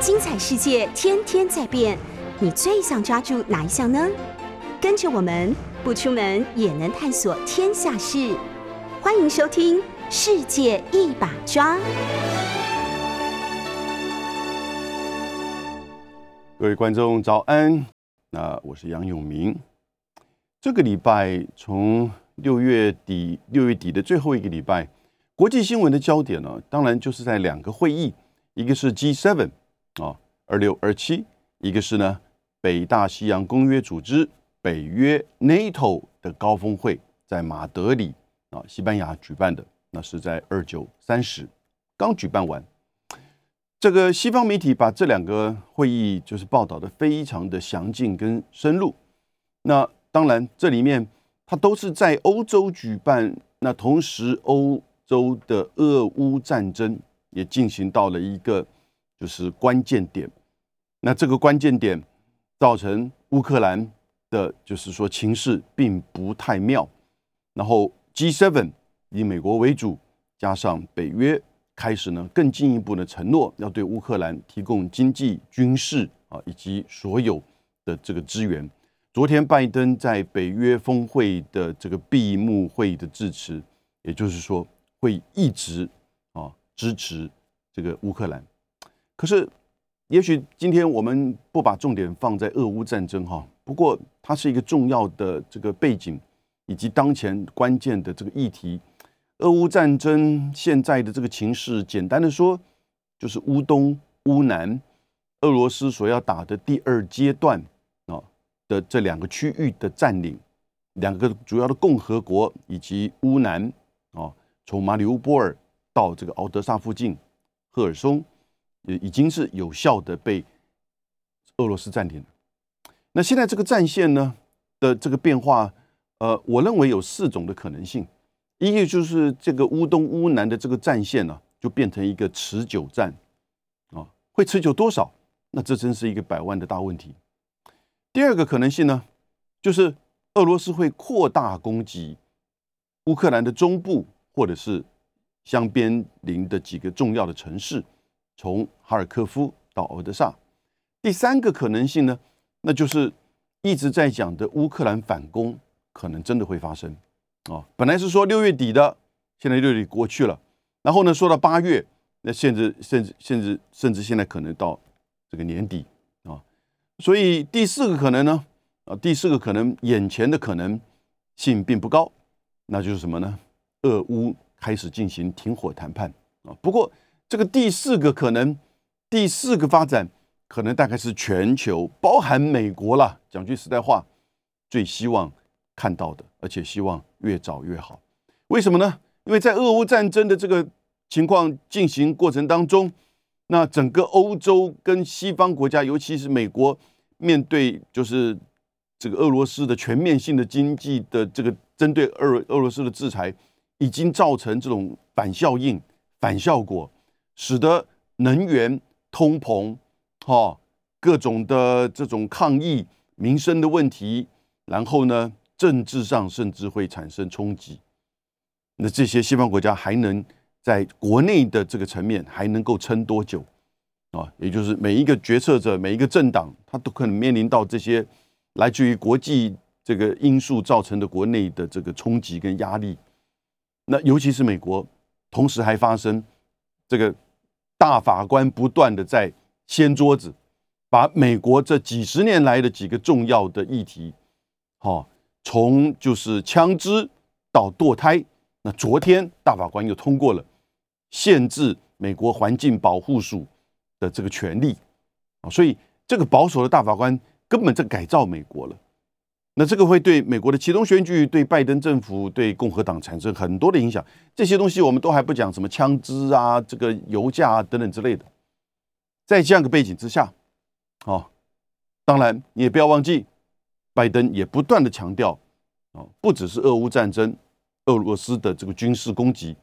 精彩世界天天在变，你最想抓住哪一项呢？跟着我们不出门也能探索天下事，欢迎收听《世界一把抓》。各位观众早安，那我是杨永明。这个礼拜从六月底六月底的最后一个礼拜，国际新闻的焦点呢，当然就是在两个会议，一个是 G7 啊二六二七，一个是呢北大西洋公约组织北约 NATO 的高峰会，在马德里啊西班牙举办的，那是在二九三十刚举办完。这个西方媒体把这两个会议就是报道的非常的详尽跟深入。那当然这里面它都是在欧洲举办，那同时欧洲的俄乌战争也进行到了一个就是关键点。那这个关键点造成乌克兰的就是说情势并不太妙。然后 G7 以美国为主，加上北约。开始呢，更进一步的承诺要对乌克兰提供经济、军事啊以及所有的这个资源。昨天拜登在北约峰会的这个闭幕会议的致辞，也就是说会一直啊支持这个乌克兰。可是，也许今天我们不把重点放在俄乌战争哈，不过它是一个重要的这个背景以及当前关键的这个议题。俄乌战争现在的这个情势，简单的说，就是乌东、乌南，俄罗斯所要打的第二阶段啊的这两个区域的占领，两个主要的共和国以及乌南啊，从马里乌波尔到这个敖德萨附近，赫尔松也已经是有效的被俄罗斯占领了。那现在这个战线呢的这个变化，呃，我认为有四种的可能性。一个就是这个乌东乌南的这个战线呢，就变成一个持久战，啊，会持久多少？那这真是一个百万的大问题。第二个可能性呢，就是俄罗斯会扩大攻击乌克兰的中部或者是相边邻的几个重要的城市，从哈尔科夫到敖德萨。第三个可能性呢，那就是一直在讲的乌克兰反攻，可能真的会发生。哦，本来是说六月底的，现在六月底过去了，然后呢，说到八月，那甚至甚至甚至甚至现在可能到这个年底啊，所以第四个可能呢，啊，第四个可能眼前的可能性并不高，那就是什么呢？俄乌开始进行停火谈判啊。不过这个第四个可能，第四个发展可能大概是全球，包含美国了。讲句实在话，最希望。看到的，而且希望越早越好。为什么呢？因为在俄乌战争的这个情况进行过程当中，那整个欧洲跟西方国家，尤其是美国，面对就是这个俄罗斯的全面性的经济的这个针对俄俄罗斯的制裁，已经造成这种反效应、反效果，使得能源通膨、哈各种的这种抗议、民生的问题，然后呢？政治上甚至会产生冲击，那这些西方国家还能在国内的这个层面还能够撑多久啊？也就是每一个决策者、每一个政党，他都可能面临到这些来自于国际这个因素造成的国内的这个冲击跟压力。那尤其是美国，同时还发生这个大法官不断的在掀桌子，把美国这几十年来的几个重要的议题，好。从就是枪支到堕胎，那昨天大法官又通过了限制美国环境保护署的这个权利啊，所以这个保守的大法官根本在改造美国了。那这个会对美国的启动选举、对拜登政府、对共和党产生很多的影响。这些东西我们都还不讲什么枪支啊、这个油价啊等等之类的。在这样的背景之下，哦，当然你也不要忘记。拜登也不断的强调，啊，不只是俄乌战争，俄罗斯的这个军事攻击，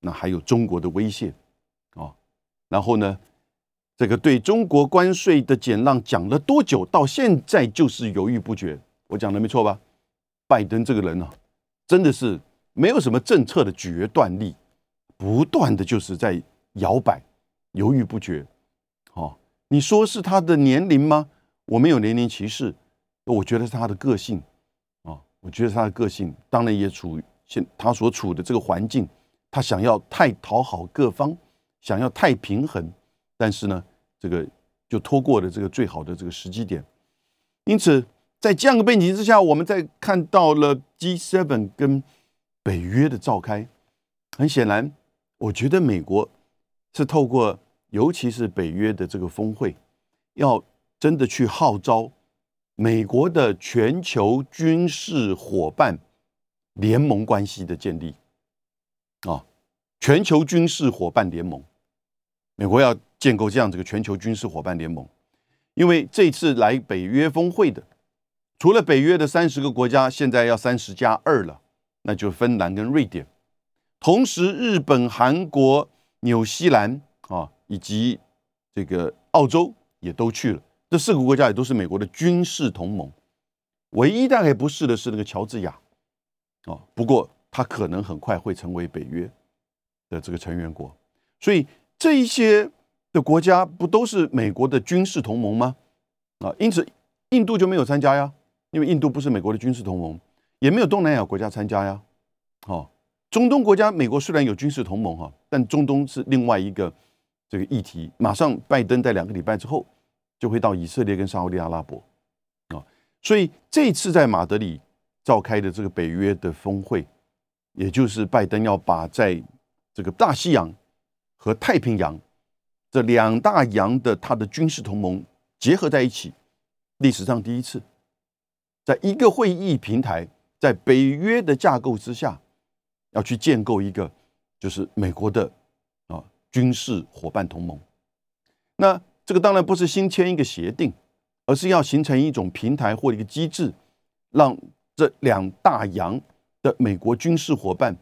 那还有中国的威胁，啊，然后呢，这个对中国关税的减让讲了多久，到现在就是犹豫不决。我讲的没错吧？拜登这个人呢，真的是没有什么政策的决断力，不断的就是在摇摆，犹豫不决，哦，你说是他的年龄吗？我没有年龄歧视，我觉得是他的个性啊，我觉得他的个性，当然也处现他所处的这个环境，他想要太讨好各方，想要太平衡，但是呢，这个就拖过了这个最好的这个时机点，因此在这样的背景之下，我们在看到了 G7 跟北约的召开，很显然，我觉得美国是透过。尤其是北约的这个峰会，要真的去号召美国的全球军事伙伴联盟关系的建立啊，全球军事伙伴联盟，美国要建构这样子个全球军事伙伴联盟，因为这次来北约峰会的，除了北约的三十个国家，现在要三十加二了，那就芬兰跟瑞典，同时日本、韩国、纽西兰啊。以及这个澳洲也都去了，这四个国家也都是美国的军事同盟。唯一大概不是的是那个乔治亚，啊，不过他可能很快会成为北约的这个成员国。所以这一些的国家不都是美国的军事同盟吗？啊，因此印度就没有参加呀，因为印度不是美国的军事同盟，也没有东南亚国家参加呀。哦，中东国家美国虽然有军事同盟哈，但中东是另外一个。这个议题，马上拜登在两个礼拜之后就会到以色列跟沙特阿拉伯啊，所以这次在马德里召开的这个北约的峰会，也就是拜登要把在这个大西洋和太平洋这两大洋的他的军事同盟结合在一起，历史上第一次，在一个会议平台，在北约的架构之下，要去建构一个就是美国的啊。军事伙伴同盟，那这个当然不是新签一个协定，而是要形成一种平台或一个机制，让这两大洋的美国军事伙伴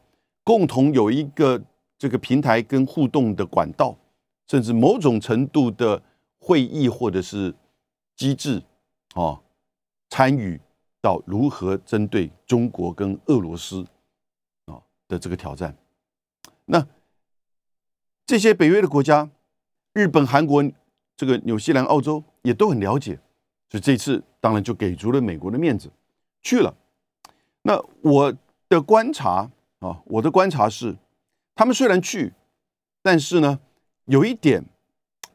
共同有一个这个平台跟互动的管道，甚至某种程度的会议或者是机制啊，参与到如何针对中国跟俄罗斯啊的这个挑战，那。这些北约的国家，日本、韩国、这个纽西兰、澳洲也都很了解，所以这次当然就给足了美国的面子去了。那我的观察啊，我的观察是，他们虽然去，但是呢，有一点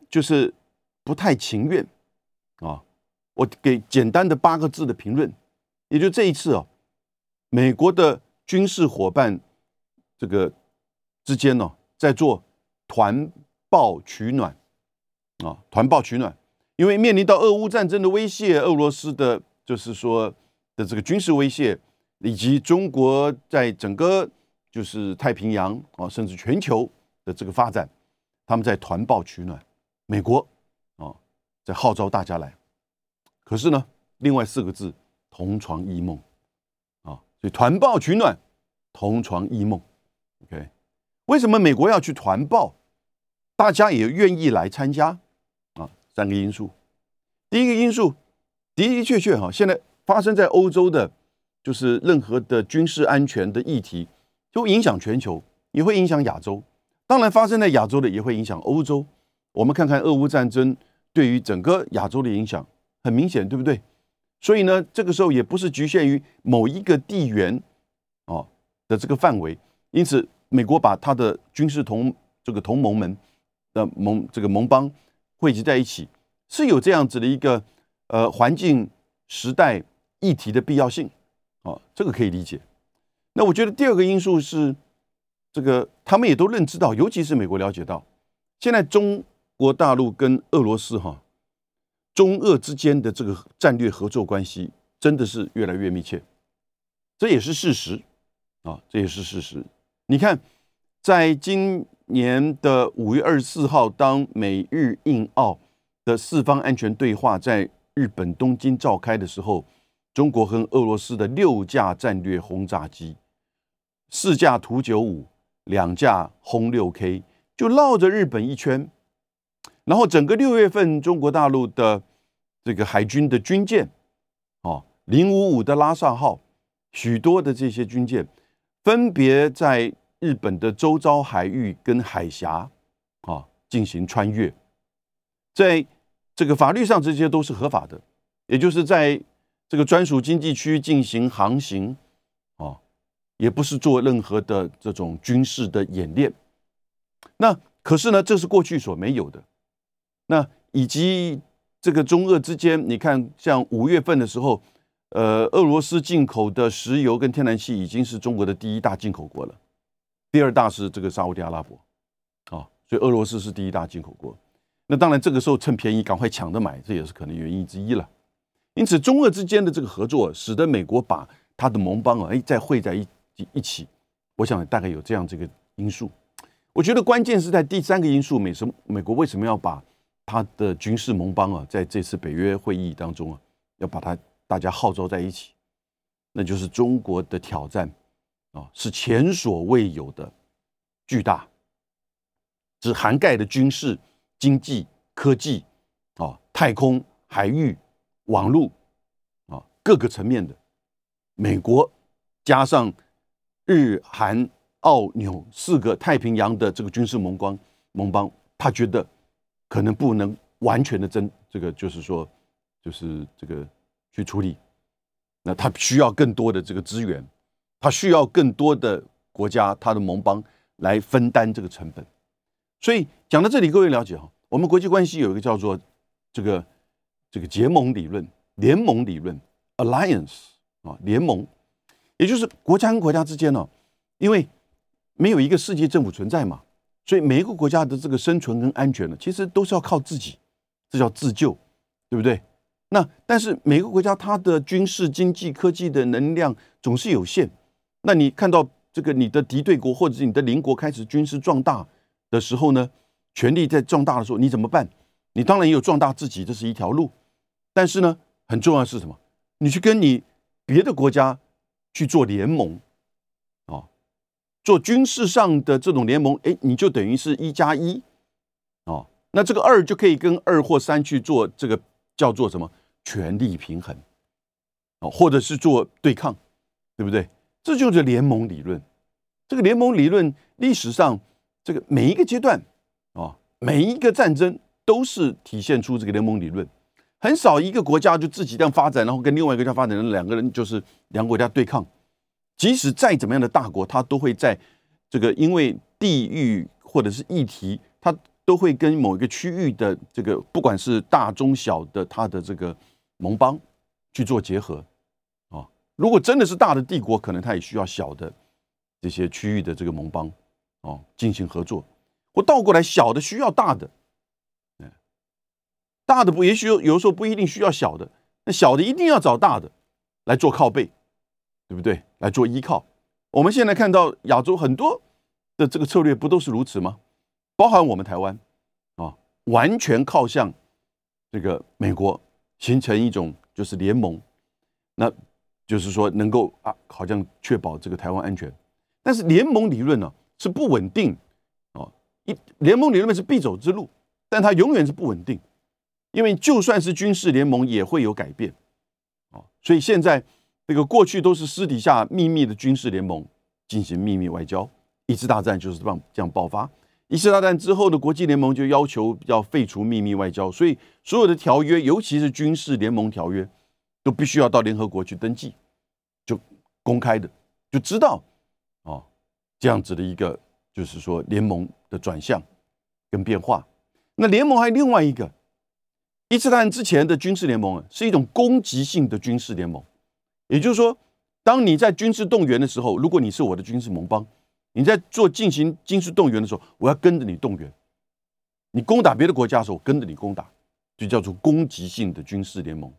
就是不太情愿啊。我给简单的八个字的评论，也就这一次哦，美国的军事伙伴这个之间呢，在做。团报取暖啊，团报取暖，因为面临到俄乌战争的威胁，俄罗斯的，就是说的这个军事威胁，以及中国在整个就是太平洋啊，甚至全球的这个发展，他们在团报取暖。美国啊，在号召大家来，可是呢，另外四个字，同床异梦啊，所以团抱取暖，同床异梦。OK，为什么美国要去团抱？大家也愿意来参加啊，三个因素。第一个因素的的确确哈，现在发生在欧洲的，就是任何的军事安全的议题，就影响全球，也会影响亚洲。当然，发生在亚洲的也会影响欧洲。我们看看俄乌战争对于整个亚洲的影响很明显，对不对？所以呢，这个时候也不是局限于某一个地缘哦的这个范围。因此，美国把他的军事同这个同盟们。的盟这个盟邦汇集在一起，是有这样子的一个呃环境时代议题的必要性啊，这个可以理解。那我觉得第二个因素是，这个他们也都认知到，尤其是美国了解到，现在中国大陆跟俄罗斯哈中俄之间的这个战略合作关系真的是越来越密切，这也是事实啊，这也是事实。你看，在今年的五月二十四号，当美日印澳的四方安全对话在日本东京召开的时候，中国和俄罗斯的六架战略轰炸机、四架图九五、两架轰六 K 就绕着日本一圈，然后整个六月份，中国大陆的这个海军的军舰，哦，零五五的拉萨号，许多的这些军舰分别在。日本的周遭海域跟海峡啊进行穿越，在这个法律上这些都是合法的，也就是在这个专属经济区进行航行，哦，也不是做任何的这种军事的演练。那可是呢，这是过去所没有的。那以及这个中俄之间，你看，像五月份的时候，呃，俄罗斯进口的石油跟天然气已经是中国的第一大进口国了，第二大是这个沙地阿拉伯，啊，所以俄罗斯是第一大进口国。那当然，这个时候趁便宜赶快抢着买，这也是可能原因之一了。因此，中俄之间的这个合作，使得美国把他的盟邦啊，哎，再汇在一一起。我想大概有这样这个因素。我觉得关键是在第三个因素，美什美国为什么要把他的军事盟邦啊，在这次北约会议当中啊，要把它大家号召在一起？那就是中国的挑战啊，是前所未有的巨大，只涵盖的军事。经济、科技，啊，太空、海域、网络，啊，各个层面的，美国加上日、韩、澳、纽四个太平洋的这个军事盟邦盟邦，他觉得可能不能完全的真这个，就是说，就是这个去处理，那他需要更多的这个资源，他需要更多的国家，他的盟邦来分担这个成本。所以讲到这里，各位了解哈，我们国际关系有一个叫做这个这个结盟理论、联盟理论 （alliance） 啊，联盟，也就是国家跟国家之间呢，因为没有一个世界政府存在嘛，所以每一个国家的这个生存跟安全呢，其实都是要靠自己，这叫自救，对不对？那但是每个国家它的军事、经济、科技的能量总是有限，那你看到这个你的敌对国或者是你的邻国开始军事壮大。的时候呢，权力在壮大的时候，你怎么办？你当然也有壮大自己，这是一条路。但是呢，很重要的是什么？你去跟你别的国家去做联盟，做军事上的这种联盟，哎，你就等于是一加一，哦，那这个二就可以跟二或三去做这个叫做什么权力平衡，哦，或者是做对抗，对不对？这就是联盟理论。这个联盟理论历史上。这个每一个阶段啊，每一个战争都是体现出这个联盟理论。很少一个国家就自己这样发展，然后跟另外一个国家发展，两个人就是两个国家对抗。即使再怎么样的大国，他都会在这个因为地域或者是议题，他都会跟某一个区域的这个不管是大中小的他的这个盟邦去做结合啊。如果真的是大的帝国，可能他也需要小的这些区域的这个盟邦。哦，进行合作，或倒过来，小的需要大的，嗯，大的不也许有有时候不一定需要小的，那小的一定要找大的来做靠背，对不对？来做依靠。我们现在看到亚洲很多的这个策略不都是如此吗？包含我们台湾啊，完全靠向这个美国，形成一种就是联盟，那就是说能够啊，好像确保这个台湾安全。但是联盟理论呢？是不稳定，哦，一联盟理论是必走之路，但它永远是不稳定，因为就算是军事联盟也会有改变，哦，所以现在这个过去都是私底下秘密的军事联盟进行秘密外交，一次大战就是这样这样爆发，一次大战之后的国际联盟就要求要废除秘密外交，所以所有的条约，尤其是军事联盟条约，都必须要到联合国去登记，就公开的就知道。这样子的一个，就是说联盟的转向跟变化。那联盟还有另外一个，一次大战之前的军事联盟啊，是一种攻击性的军事联盟。也就是说，当你在军事动员的时候，如果你是我的军事盟邦，你在做进行军事动员的时候，我要跟着你动员。你攻打别的国家的时候，我跟着你攻打，就叫做攻击性的军事联盟。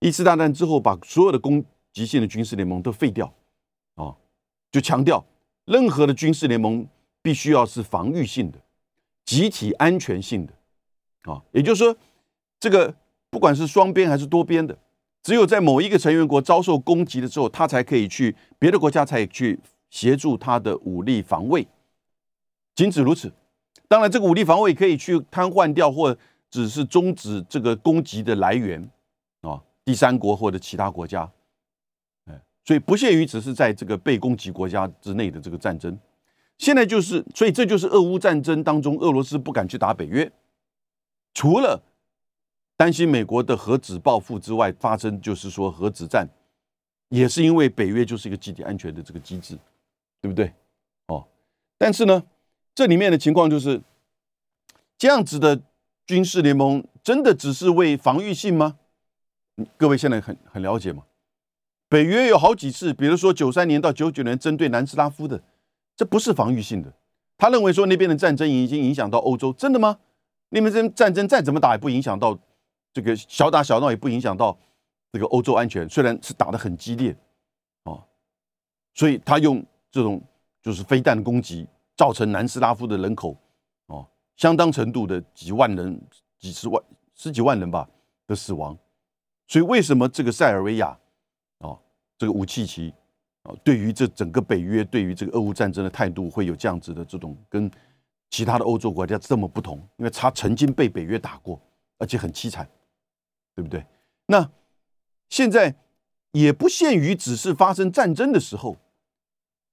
一次大战之后，把所有的攻击性的军事联盟都废掉，啊，就强调。任何的军事联盟必须要是防御性的、集体安全性的，啊，也就是说，这个不管是双边还是多边的，只有在某一个成员国遭受攻击的时候，他才可以去别的国家才去协助他的武力防卫，仅此如此。当然，这个武力防卫可以去瘫痪掉或只是终止这个攻击的来源，啊，第三国或者其他国家。所以不限于只是在这个被攻击国家之内的这个战争，现在就是，所以这就是俄乌战争当中，俄罗斯不敢去打北约，除了担心美国的核子报复之外，发生就是说核子战，也是因为北约就是一个集体安全的这个机制，对不对？哦，但是呢，这里面的情况就是这样子的军事联盟，真的只是为防御性吗？各位现在很很了解吗？北约有好几次，比如说九三年到九九年针对南斯拉夫的，这不是防御性的。他认为说那边的战争已经影响到欧洲，真的吗？那边这战争再怎么打也不影响到这个小打小闹，也不影响到这个欧洲安全。虽然是打得很激烈，哦，所以他用这种就是飞弹攻击，造成南斯拉夫的人口哦相当程度的几万人、几十万、十几万人吧的死亡。所以为什么这个塞尔维亚哦这个武契奇哦对于这整个北约对于这个俄乌战争的态度会有这样子的这种跟？其他的欧洲国家这么不同，因为他曾经被北约打过，而且很凄惨，对不对？那现在也不限于只是发生战争的时候，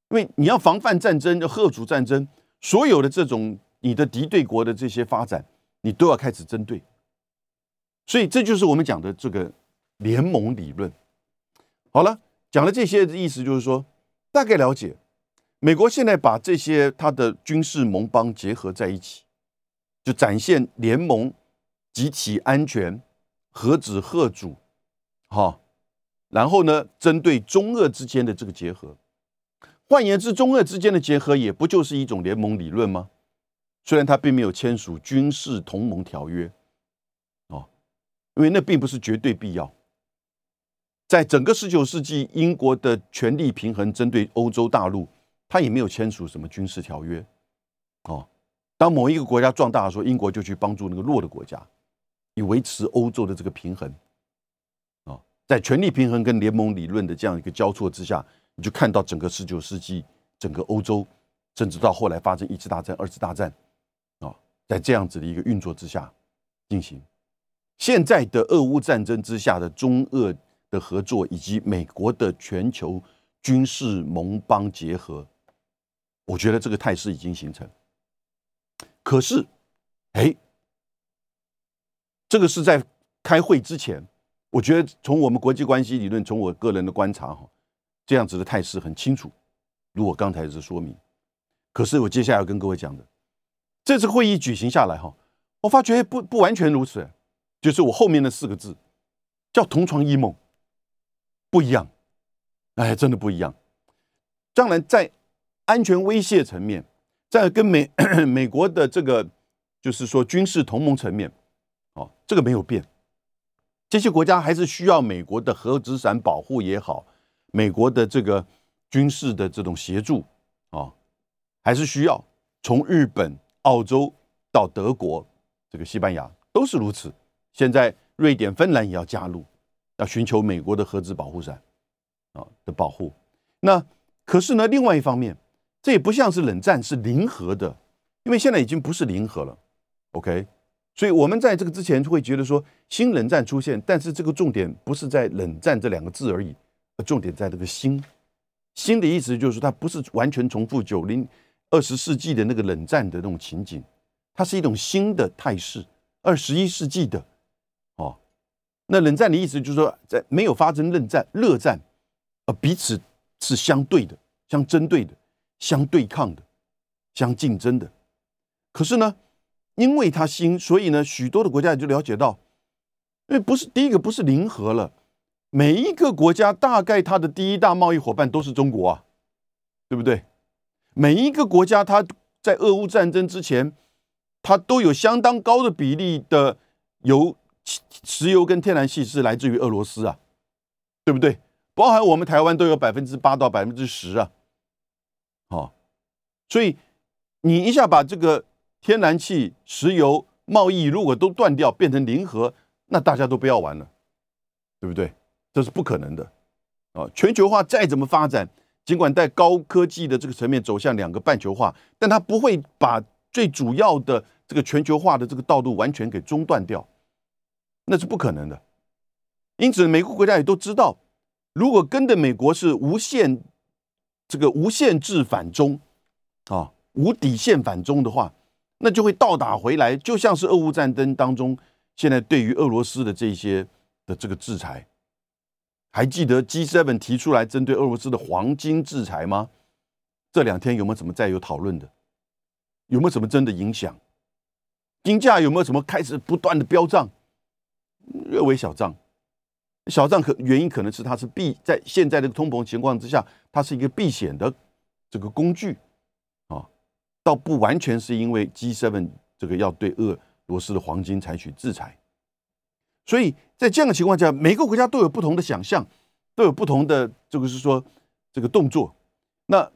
因为你要防范战争、要贺主战争，所有的这种你的敌对国的这些发展，你都要开始针对。所以这就是我们讲的这个联盟理论。好了，讲了这些的意思就是说，大概了解。美国现在把这些它的军事盟邦结合在一起，就展现联盟、集体安全、核子贺主，哈，然后呢，针对中俄之间的这个结合，换言之，中俄之间的结合也不就是一种联盟理论吗？虽然他并没有签署军事同盟条约，哦，因为那并不是绝对必要。在整个十九世纪，英国的权力平衡针对欧洲大陆。他也没有签署什么军事条约，哦。当某一个国家壮大的时候，英国就去帮助那个弱的国家，以维持欧洲的这个平衡。啊，在权力平衡跟联盟理论的这样一个交错之下，你就看到整个十九世纪整个欧洲，甚至到后来发生一次大战、二次大战，啊，在这样子的一个运作之下进行。现在的俄乌战争之下的中俄的合作，以及美国的全球军事盟邦结合。我觉得这个态势已经形成，可是，哎，这个是在开会之前，我觉得从我们国际关系理论，从我个人的观察哈，这样子的态势很清楚。如我刚才是说明，可是我接下来要跟各位讲的，这次会议举行下来哈，我发觉不不完全如此，就是我后面的四个字叫同床异梦，不一样，哎，真的不一样。当然在。安全威胁层面，在跟美 美国的这个就是说军事同盟层面，哦，这个没有变，这些国家还是需要美国的核资产保护也好，美国的这个军事的这种协助啊，还是需要。从日本、澳洲到德国，这个西班牙都是如此。现在瑞典、芬兰也要加入，要寻求美国的核子保护伞啊的保护。那可是呢，另外一方面。这也不像是冷战，是零和的，因为现在已经不是零和了，OK？所以我们在这个之前会觉得说新冷战出现，但是这个重点不是在冷战这两个字而已，重点在这个新。新的意思就是它不是完全重复九零二十世纪的那个冷战的那种情景，它是一种新的态势，二十一世纪的哦。那冷战的意思就是说，在没有发生冷战、热战，呃，彼此是相对的、相针对的。相对抗的，相竞争的，可是呢，因为它新，所以呢，许多的国家也就了解到，因为不是第一个不是零和了，每一个国家大概它的第一大贸易伙伴都是中国啊，对不对？每一个国家它在俄乌战争之前，它都有相当高的比例的油、石油跟天然气是来自于俄罗斯啊，对不对？包含我们台湾都有百分之八到百分之十啊。哦，所以你一下把这个天然气、石油贸易如果都断掉，变成零和，那大家都不要玩了，对不对？这是不可能的啊！全球化再怎么发展，尽管在高科技的这个层面走向两个半球化，但它不会把最主要的这个全球化的这个道路完全给中断掉，那是不可能的。因此，每个国家也都知道，如果跟着美国是无限。这个无限制反中，啊，无底线反中的话，那就会倒打回来，就像是俄乌战争当中现在对于俄罗斯的这些的这个制裁，还记得 G7 提出来针对俄罗斯的黄金制裁吗？这两天有没有什么再有讨论的？有没有什么真的影响？金价有没有什么开始不断的飙涨？略微小涨，小涨可原因可能是它是避在现在的通膨情况之下，它是一个避险的这个工具，倒不完全是因为 G7 这个要对俄罗斯的黄金采取制裁。所以在这样的情况下，每个国家都有不同的想象，都有不同的这个是说这个动作。那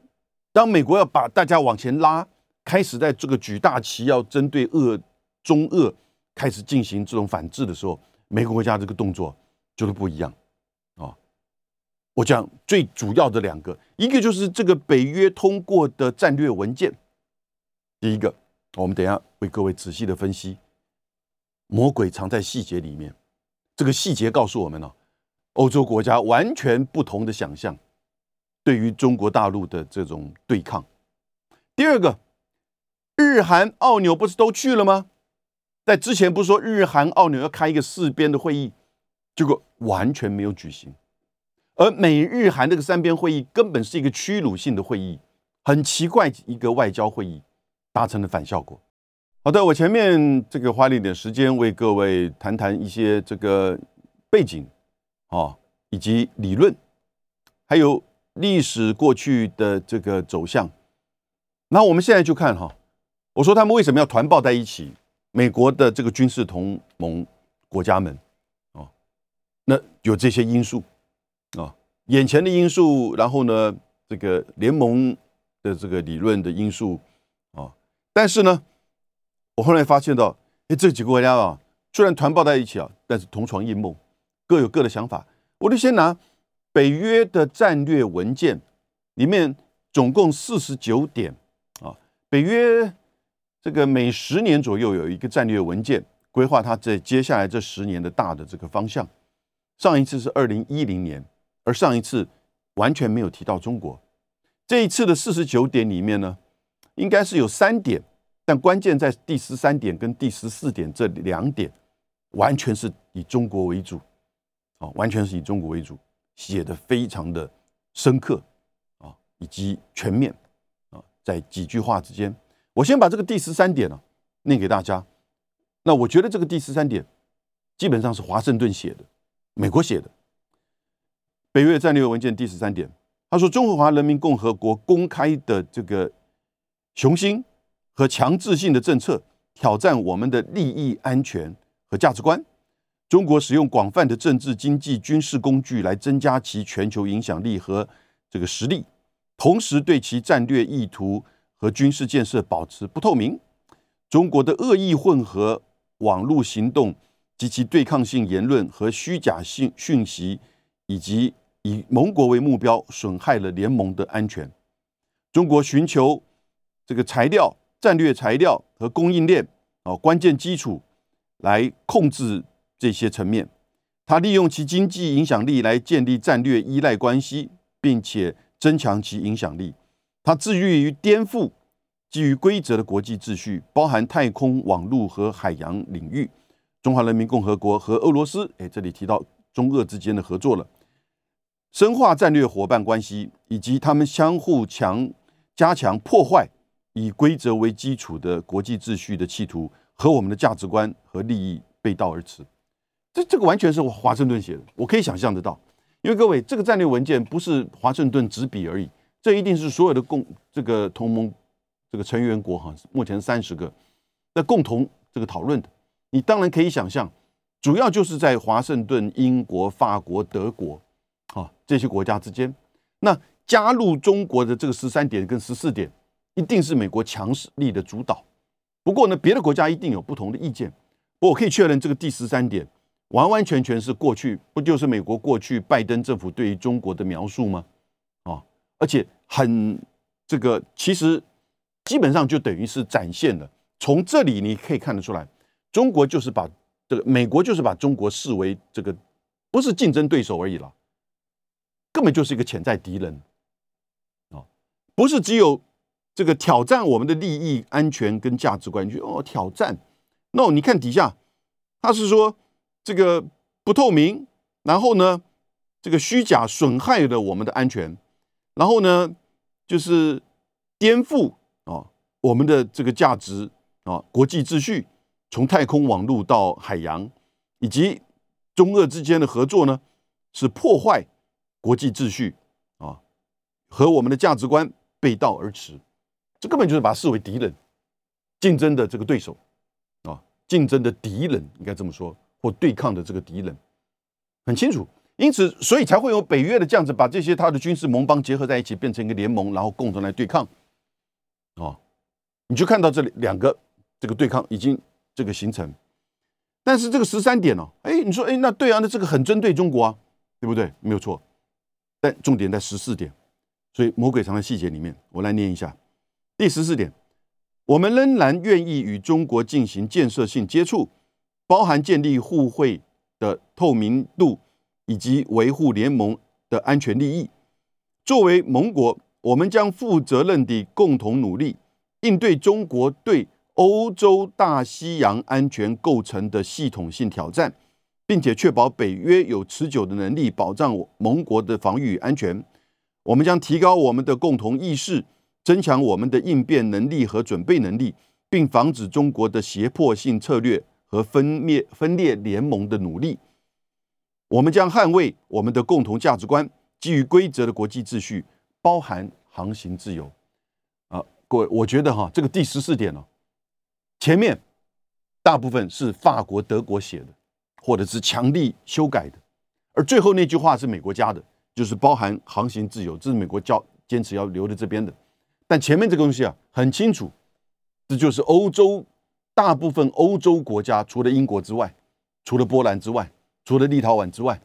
当美国要把大家往前拉，开始在这个举大旗要针对俄中俄开始进行这种反制的时候，每个国家这个动作就是不一样啊。我讲最主要的两个，一个就是这个北约通过的战略文件。第一个，我们等下为各位仔细的分析。魔鬼藏在细节里面，这个细节告诉我们呢，欧洲国家完全不同的想象对于中国大陆的这种对抗。第二个，日韩澳纽不是都去了吗？在之前不是说日韩澳纽要开一个四边的会议，结果完全没有举行，而美日韩这个三边会议根本是一个屈辱性的会议，很奇怪一个外交会议达成了反效果。好的，我前面这个花了一点时间为各位谈谈一些这个背景啊，以及理论，还有历史过去的这个走向。那我们现在就看哈，我说他们为什么要团抱在一起？美国的这个军事同盟国家们啊，那有这些因素啊，眼前的因素，然后呢，这个联盟的这个理论的因素，但是呢。我后来发现到，哎，这几个国家啊，虽然团抱在一起啊，但是同床异梦，各有各的想法。我就先拿北约的战略文件里面总共四十九点啊，北约这个每十年左右有一个战略文件，规划它在接下来这十年的大的这个方向。上一次是二零一零年，而上一次完全没有提到中国。这一次的四十九点里面呢，应该是有三点。但关键在第十三点跟第十四点这两点，完全是以中国为主，啊，完全是以中国为主，写的非常的深刻，啊，以及全面，啊，在几句话之间，我先把这个第十三点呢念给大家。那我觉得这个第十三点基本上是华盛顿写的，美国写的，北约战略文件第十三点，他说中华人民共和国公开的这个雄心。和强制性的政策挑战我们的利益、安全和价值观。中国使用广泛的政治、经济、军事工具来增加其全球影响力和这个实力，同时对其战略意图和军事建设保持不透明。中国的恶意混合网络行动及其对抗性言论和虚假性讯息，以及以盟国为目标，损害了联盟的安全。中国寻求这个材料。战略材料和供应链哦，关键基础来控制这些层面。他利用其经济影响力来建立战略依赖关系，并且增强其影响力。他致力于颠覆基于规则的国际秩序，包含太空、网络和海洋领域。中华人民共和国和俄罗斯，哎，这里提到中俄之间的合作了，深化战略伙伴关系，以及他们相互强加强破坏。以规则为基础的国际秩序的企图和我们的价值观和利益背道而驰，这这个完全是华盛顿写的，我可以想象得到。因为各位，这个战略文件不是华盛顿执笔而已，这一定是所有的共这个同盟这个成员国哈，目前三十个在共同这个讨论的。你当然可以想象，主要就是在华盛顿、英国、法国、德国啊这些国家之间，那加入中国的这个十三点跟十四点。一定是美国强势力的主导，不过呢，别的国家一定有不同的意见。不过我可以确认，这个第十三点完完全全是过去不就是美国过去拜登政府对于中国的描述吗？啊，而且很这个其实基本上就等于是展现了，从这里你可以看得出来，中国就是把这个美国就是把中国视为这个不是竞争对手而已了，根本就是一个潜在敌人啊，不是只有。这个挑战我们的利益、安全跟价值观，就哦挑战。那你看底下他是说这个不透明，然后呢，这个虚假损害了我们的安全，然后呢，就是颠覆啊我们的这个价值啊国际秩序，从太空网络到海洋，以及中俄之间的合作呢，是破坏国际秩序啊，和我们的价值观背道而驰，这根本就是把它视为敌人，竞争的这个对手啊。竞争的敌人应该这么说，或对抗的这个敌人很清楚，因此所以才会有北约的这样子把这些他的军事盟邦结合在一起，变成一个联盟，然后共同来对抗。哦，你就看到这里两个这个对抗已经这个形成，但是这个十三点哦，哎，你说哎，那对啊，那这个很针对中国啊，对不对？没有错，但重点在十四点，所以魔鬼藏在细节里面，我来念一下第十四点。我们仍然愿意与中国进行建设性接触，包含建立互惠的透明度以及维护联盟的安全利益。作为盟国，我们将负责任地共同努力，应对中国对欧洲大西洋安全构成的系统性挑战，并且确保北约有持久的能力保障盟国的防御与安全。我们将提高我们的共同意识。增强我们的应变能力和准备能力，并防止中国的胁迫性策略和分裂分裂联盟的努力。我们将捍卫我们的共同价值观，基于规则的国际秩序，包含航行自由。啊，各位，我觉得哈，这个第十四点呢，前面大部分是法国、德国写的，或者是强力修改的，而最后那句话是美国加的，就是包含航行自由，这是美国叫坚持要留在这边的。但前面这个东西啊，很清楚，这就是欧洲大部分欧洲国家，除了英国之外，除了波兰之外，除了立陶宛之外，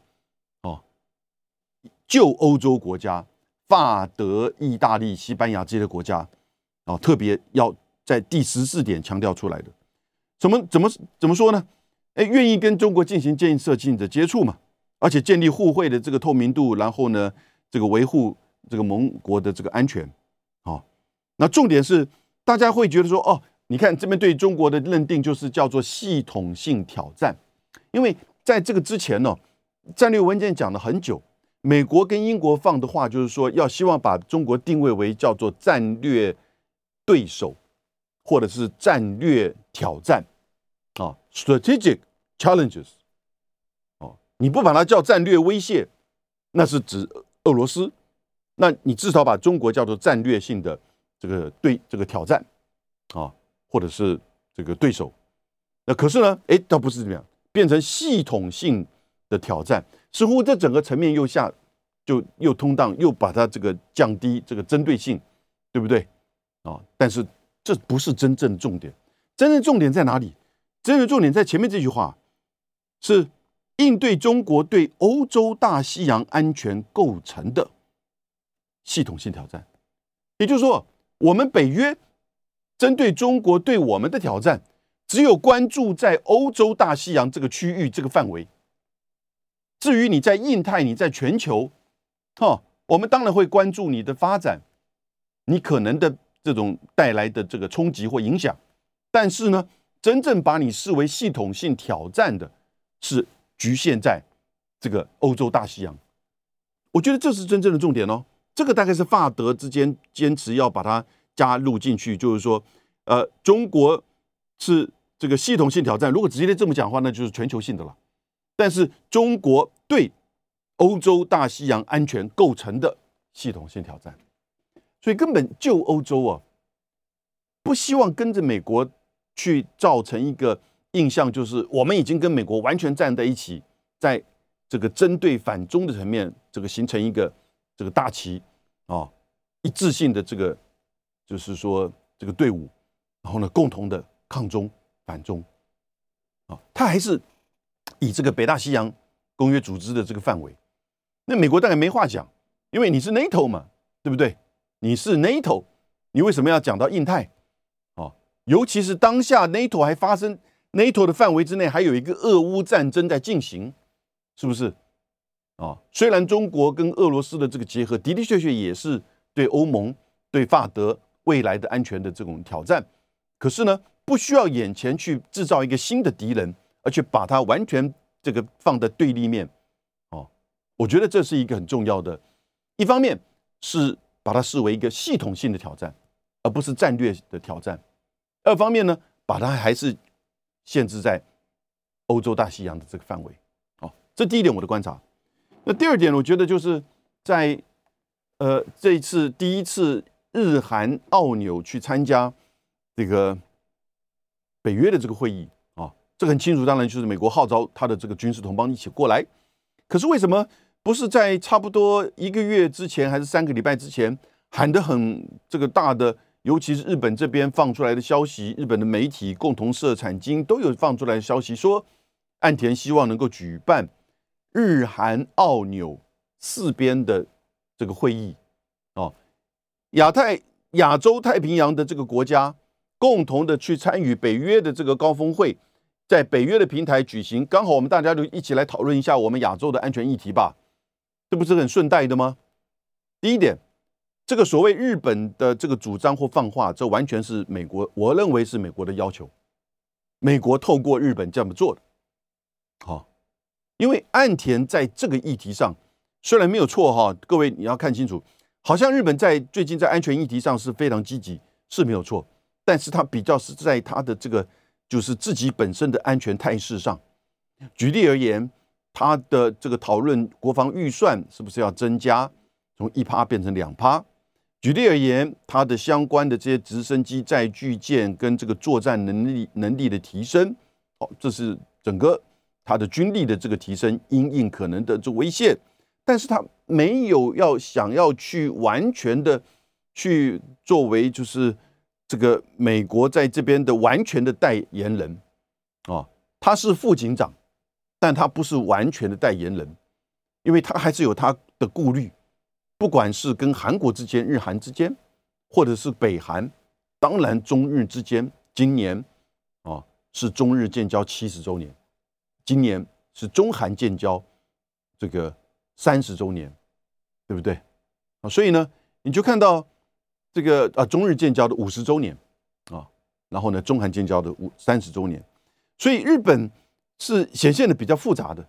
哦，旧欧洲国家，法德、意大利、西班牙这些国家，哦，特别要在第十四点强调出来的，怎么怎么怎么说呢？哎，愿意跟中国进行建设性的接触嘛，而且建立互惠的这个透明度，然后呢，这个维护这个盟国的这个安全。那重点是，大家会觉得说，哦，你看这边对中国的认定就是叫做系统性挑战，因为在这个之前呢，战略文件讲了很久，美国跟英国放的话就是说，要希望把中国定位为叫做战略对手，或者是战略挑战啊，strategic challenges，哦，你不把它叫战略威胁，那是指俄罗斯，那你至少把中国叫做战略性的。这个对这个挑战啊，或者是这个对手，那可是呢，哎，倒不是这样，变成系统性的挑战，似乎这整个层面又下就又通荡，又把它这个降低这个针对性，对不对啊？但是这不是真正重点，真正重点在哪里？真正重点在前面这句话，是应对中国对欧洲大西洋安全构成的系统性挑战，也就是说。我们北约针对中国对我们的挑战，只有关注在欧洲大西洋这个区域这个范围。至于你在印太，你在全球，哈，我们当然会关注你的发展，你可能的这种带来的这个冲击或影响。但是呢，真正把你视为系统性挑战的，是局限在这个欧洲大西洋。我觉得这是真正的重点哦。这个大概是法德之间坚持要把它加入进去，就是说，呃，中国是这个系统性挑战。如果直接这么讲话，那就是全球性的了。但是中国对欧洲大西洋安全构成的系统性挑战，所以根本就欧洲啊，不希望跟着美国去造成一个印象，就是我们已经跟美国完全站在一起，在这个针对反中的层面，这个形成一个。这个大旗啊，一致性的这个，就是说这个队伍，然后呢，共同的抗中反中啊，他还是以这个北大西洋公约组织的这个范围。那美国大概没话讲，因为你是 NATO 嘛，对不对？你是 NATO，你为什么要讲到印太啊？尤其是当下 NATO 还发生 NATO 的范围之内还有一个俄乌战争在进行，是不是？啊，虽然中国跟俄罗斯的这个结合的的确确也是对欧盟、对法德未来的安全的这种挑战，可是呢，不需要眼前去制造一个新的敌人，而且把它完全这个放在对立面，哦，我觉得这是一个很重要的。一方面是把它视为一个系统性的挑战，而不是战略的挑战；二方面呢，把它还是限制在欧洲大西洋的这个范围。哦，这第一点我的观察。那第二点，我觉得就是在呃这一次第一次日韩澳纽去参加这个北约的这个会议啊。这很清楚，当然就是美国号召他的这个军事同胞一起过来。可是为什么不是在差不多一个月之前，还是三个礼拜之前喊得很这个大的？尤其是日本这边放出来的消息，日本的媒体、共同社、产经都有放出来的消息，说岸田希望能够举办日韩澳纽四边的这个会议哦，亚太、亚洲太平洋的这个国家共同的去参与北约的这个高峰会。在北约的平台举行，刚好我们大家就一起来讨论一下我们亚洲的安全议题吧，这不是很顺带的吗？第一点，这个所谓日本的这个主张或放话，这完全是美国，我认为是美国的要求，美国透过日本这么做的。好，因为岸田在这个议题上虽然没有错哈，各位你要看清楚，好像日本在最近在安全议题上是非常积极，是没有错，但是他比较是在他的这个。就是自己本身的安全态势上，举例而言，他的这个讨论国防预算是不是要增加，从一趴变成两趴？举例而言，他的相关的这些直升机载具舰跟这个作战能力能力的提升，哦，这是整个他的军力的这个提升，因应可能的这危险，但是他没有要想要去完全的去作为就是。这个美国在这边的完全的代言人，啊，他是副警长，但他不是完全的代言人，因为他还是有他的顾虑，不管是跟韩国之间、日韩之间，或者是北韩，当然中日之间，今年啊是中日建交七十周年，今年是中韩建交这个三十周年，对不对？啊，所以呢，你就看到。这个啊，中日建交的五十周年啊，然后呢，中韩建交的五三十周年，所以日本是显现的比较复杂的。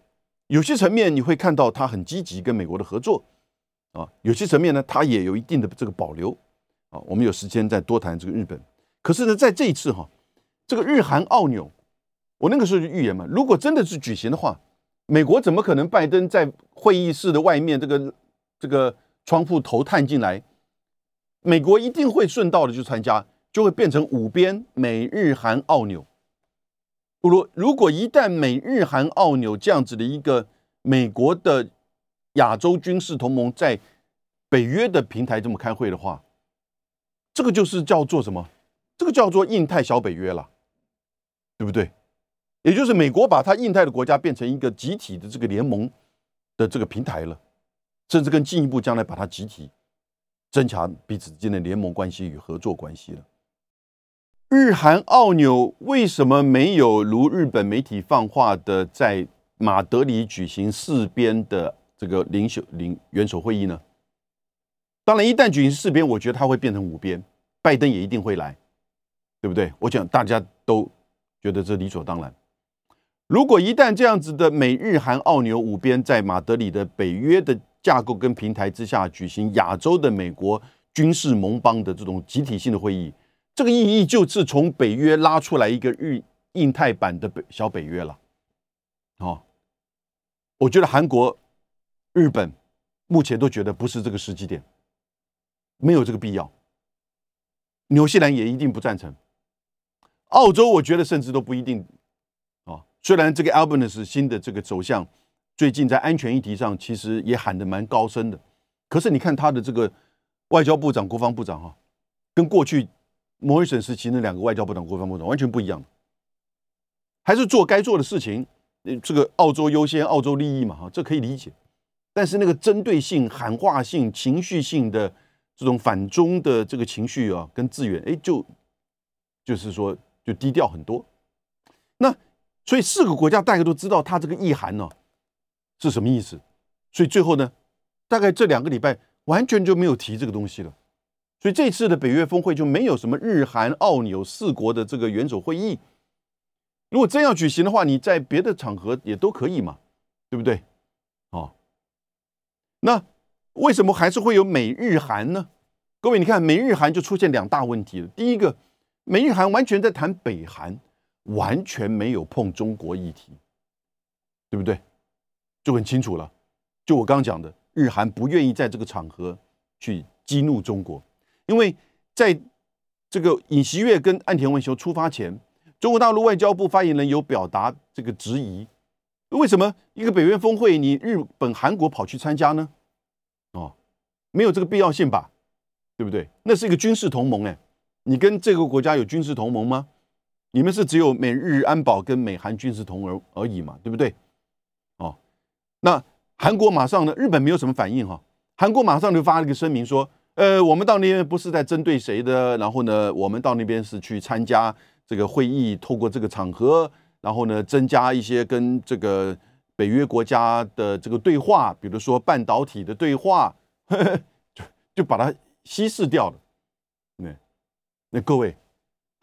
有些层面你会看到他很积极跟美国的合作啊，有些层面呢，他也有一定的这个保留啊。我们有时间再多谈这个日本。可是呢，在这一次哈，这个日韩澳纽，我那个时候就预言嘛，如果真的是举行的话，美国怎么可能拜登在会议室的外面这个这个窗户头探进来？美国一定会顺道的去参加，就会变成五边美日韩澳纽。如如果一旦美日韩澳纽这样子的一个美国的亚洲军事同盟在北约的平台这么开会的话，这个就是叫做什么？这个叫做印太小北约了，对不对？也就是美国把它印太的国家变成一个集体的这个联盟的这个平台了，甚至更进一步将来把它集体。增强彼此之间的联盟关系与合作关系了。日韩澳纽为什么没有如日本媒体放话的在马德里举行四边的这个领袖领元首会议呢？当然，一旦举行四边，我觉得它会变成五边，拜登也一定会来，对不对？我想大家都觉得这理所当然。如果一旦这样子的美日韩澳纽五边在马德里的北约的。架构跟平台之下举行亚洲的美国军事盟邦的这种集体性的会议，这个意义就是从北约拉出来一个日印太版的北小北约了。哦，我觉得韩国、日本目前都觉得不是这个时机点，没有这个必要。纽西兰也一定不赞成，澳洲我觉得甚至都不一定。虽然这个 Albanese 新的这个走向。最近在安全议题上，其实也喊得蛮高声的。可是你看他的这个外交部长、国防部长，哈，跟过去摩尔森时期那两个外交部长、国防部长完全不一样。还是做该做的事情，这个澳洲优先、澳洲利益嘛，哈，这可以理解。但是那个针对性、喊话性、情绪性的这种反中的这个情绪啊，跟资源，哎，就就是说就低调很多。那所以四个国家大家都知道他这个意涵呢。是什么意思？所以最后呢，大概这两个礼拜完全就没有提这个东西了。所以这次的北约峰会就没有什么日韩澳纽四国的这个元首会议。如果真要举行的话，你在别的场合也都可以嘛，对不对？哦，那为什么还是会有美日韩呢？各位，你看美日韩就出现两大问题了。第一个，美日韩完全在谈北韩，完全没有碰中国议题，对不对？就很清楚了。就我刚讲的，日韩不愿意在这个场合去激怒中国，因为在这个尹锡悦跟岸田文雄出发前，中国大陆外交部发言人有表达这个质疑：为什么一个北约峰会，你日本、韩国跑去参加呢？哦，没有这个必要性吧？对不对？那是一个军事同盟，哎，你跟这个国家有军事同盟吗？你们是只有美日安保跟美韩军事同盟而已嘛？对不对？哦，那。韩国马上呢，日本没有什么反应哈。韩国马上就发了一个声明说：“呃，我们到那边不是在针对谁的，然后呢，我们到那边是去参加这个会议，透过这个场合，然后呢，增加一些跟这个北约国家的这个对话，比如说半导体的对话，就就把它稀释掉了。那那各位，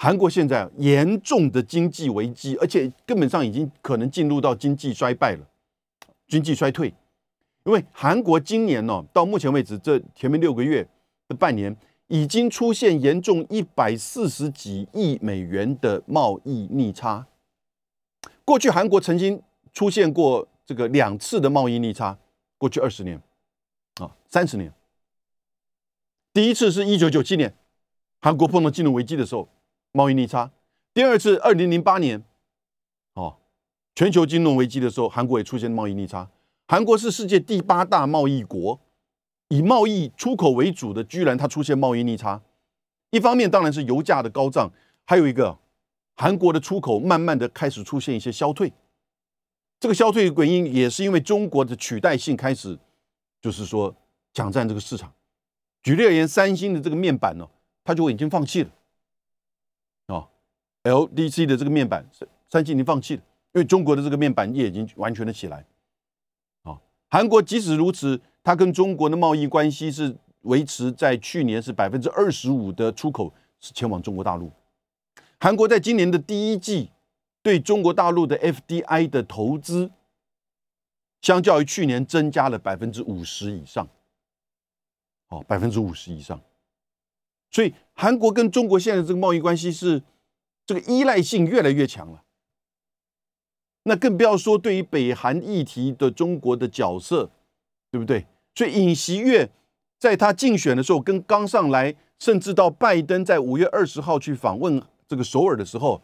韩国现在严重的经济危机，而且根本上已经可能进入到经济衰败了，经济衰退。”因为韩国今年呢，到目前为止这前面六个月的半年，已经出现严重一百四十几亿美元的贸易逆差。过去韩国曾经出现过这个两次的贸易逆差，过去二十年啊，三十年。第一次是一九九七年，韩国碰到金融危机的时候，贸易逆差；第二次二零零八年，哦，全球金融危机的时候，韩国也出现贸易逆差。韩国是世界第八大贸易国，以贸易出口为主的，居然它出现贸易逆差。一方面当然是油价的高涨，还有一个韩国的出口慢慢的开始出现一些消退。这个消退的原因也是因为中国的取代性开始，就是说抢占这个市场。举例而言，三星的这个面板呢，它就已经放弃了。，LDC 的这个面板，三三星已经放弃了，因为中国的这个面板业已经完全的起来。啊韩国即使如此，它跟中国的贸易关系是维持在去年是百分之二十五的出口是前往中国大陆。韩国在今年的第一季对中国大陆的 FDI 的投资，相较于去年增加了百分之五十以上，哦，百分之五十以上。所以韩国跟中国现在这个贸易关系是这个依赖性越来越强了。那更不要说对于北韩议题的中国的角色，对不对？所以尹锡悦在他竞选的时候，跟刚上来，甚至到拜登在五月二十号去访问这个首尔的时候，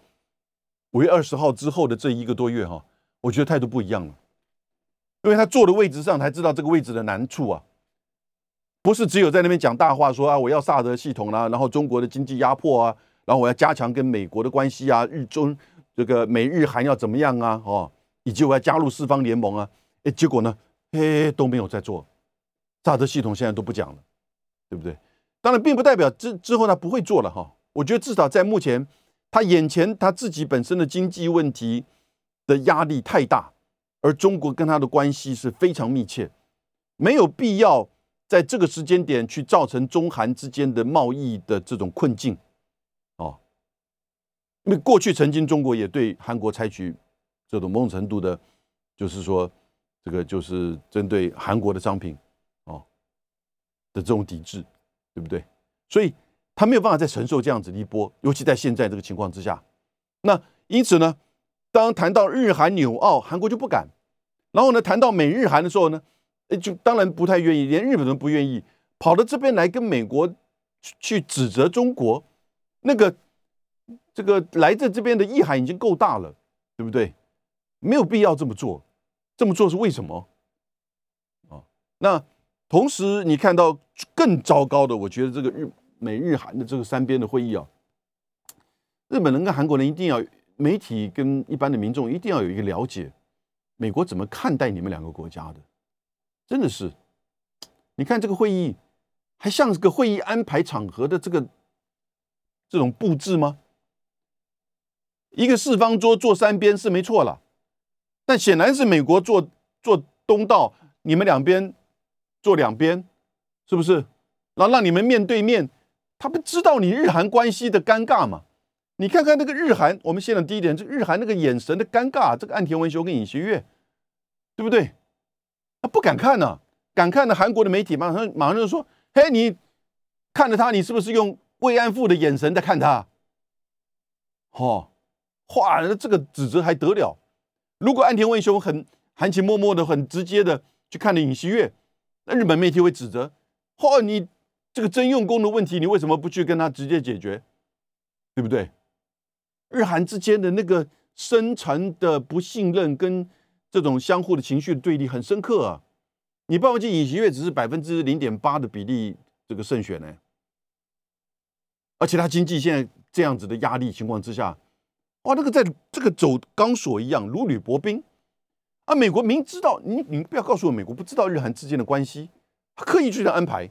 五月二十号之后的这一个多月哈，我觉得态度不一样了，因为他坐的位置上才知道这个位置的难处啊，不是只有在那边讲大话说啊，我要萨德系统啦，然后中国的经济压迫啊，然后我要加强跟美国的关系啊，日中。这个美日韩要怎么样啊？哦，以及我要加入四方联盟啊？哎，结果呢？哎，都没有在做。萨德系统现在都不讲了，对不对？当然，并不代表之之后他不会做了哈。我觉得至少在目前，他眼前他自己本身的经济问题的压力太大，而中国跟他的关系是非常密切，没有必要在这个时间点去造成中韩之间的贸易的这种困境。因为过去曾经中国也对韩国采取这种某种程度的，就是说这个就是针对韩国的商品哦的这种抵制，对不对？所以他没有办法再承受这样子的一波，尤其在现在这个情况之下。那因此呢，当谈到日韩纽澳，韩国就不敢；然后呢，谈到美日韩的时候呢，就当然不太愿意，连日本都不愿意跑到这边来跟美国去指责中国那个。这个来自这边的意涵已经够大了，对不对？没有必要这么做，这么做是为什么？啊，那同时你看到更糟糕的，我觉得这个日美日韩的这个三边的会议啊，日本人跟韩国人一定要媒体跟一般的民众一定要有一个了解，美国怎么看待你们两个国家的？真的是，你看这个会议还像是个会议安排场合的这个这种布置吗？一个四方桌坐三边是没错了，但显然是美国坐坐东道，你们两边坐两边，是不是？然后让你们面对面，他不知道你日韩关系的尴尬嘛？你看看那个日韩，我们先讲第一点，这日韩那个眼神的尴尬，这个岸田文雄跟尹锡悦，对不对？他不敢看呢，敢看的韩国的媒体马上马上就说：“嘿，你看着他，你是不是用慰安妇的眼神在看他？”哦，哇，那这个指责还得了？如果岸田文雄很含情脉脉的、很直接的去看了尹锡悦，那日本媒体会指责：“嚯，你这个征用工的问题，你为什么不去跟他直接解决？对不对？”日韩之间的那个深层的不信任跟这种相互的情绪对立很深刻啊！你不要忘记，尹锡悦只是百分之零点八的比例这个胜选呢，而且他经济现在这样子的压力情况之下，哇，那个在这个走钢索一样如履薄冰啊！美国明知道你，你不要告诉我美国不知道日韩之间的关系，他刻意去这样安排，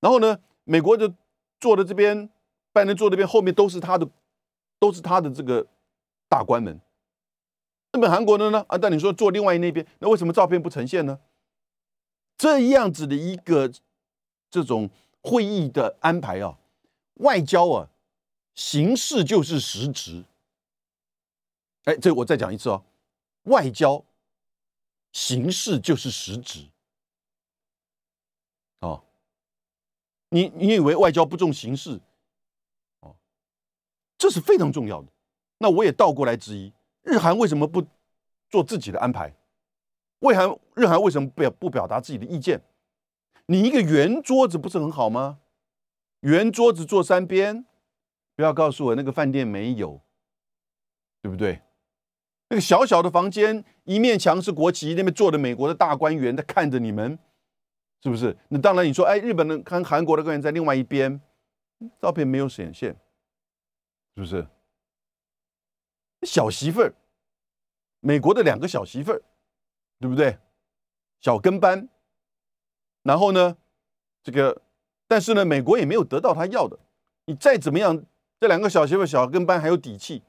然后呢，美国就坐在这边，拜登坐这边，后面都是他的。都是他的这个大官们，日本、韩国的呢？啊，但你说坐另外那边，那为什么照片不呈现呢？这样子的一个这种会议的安排啊，外交啊，形式就是实质。哎，这我再讲一次哦，外交形式就是实质。哦，你你以为外交不重形式？哦这是非常重要的。那我也倒过来质疑，日韩为什么不做自己的安排？为韩日韩为什么不表不表达自己的意见？你一个圆桌子不是很好吗？圆桌子坐三边，不要告诉我那个饭店没有，对不对？那个小小的房间，一面墙是国旗，那边坐着美国的大官员在看着你们，是不是？那当然你说，哎，日本的跟韩国的官员在另外一边，照片没有显现。是不是小媳妇儿？美国的两个小媳妇儿，对不对？小跟班。然后呢，这个，但是呢，美国也没有得到他要的。你再怎么样，这两个小媳妇、小跟班还有底气，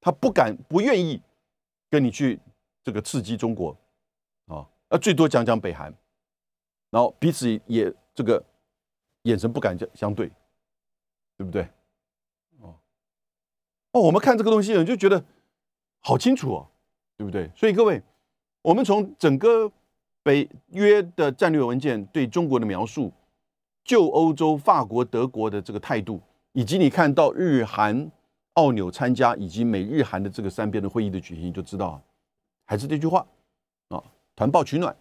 他不敢、不愿意跟你去这个刺激中国啊。啊，最多讲讲北韩，然后彼此也这个眼神不敢相相对，对不对？哦哦，我们看这个东西，就觉得好清楚哦，对不对？所以各位，我们从整个北约的战略文件对中国的描述，旧欧洲法国、德国的这个态度，以及你看到日韩澳纽参加，以及美日韩的这个三边的会议的举行，就知道，还是这句话啊，团报取暖。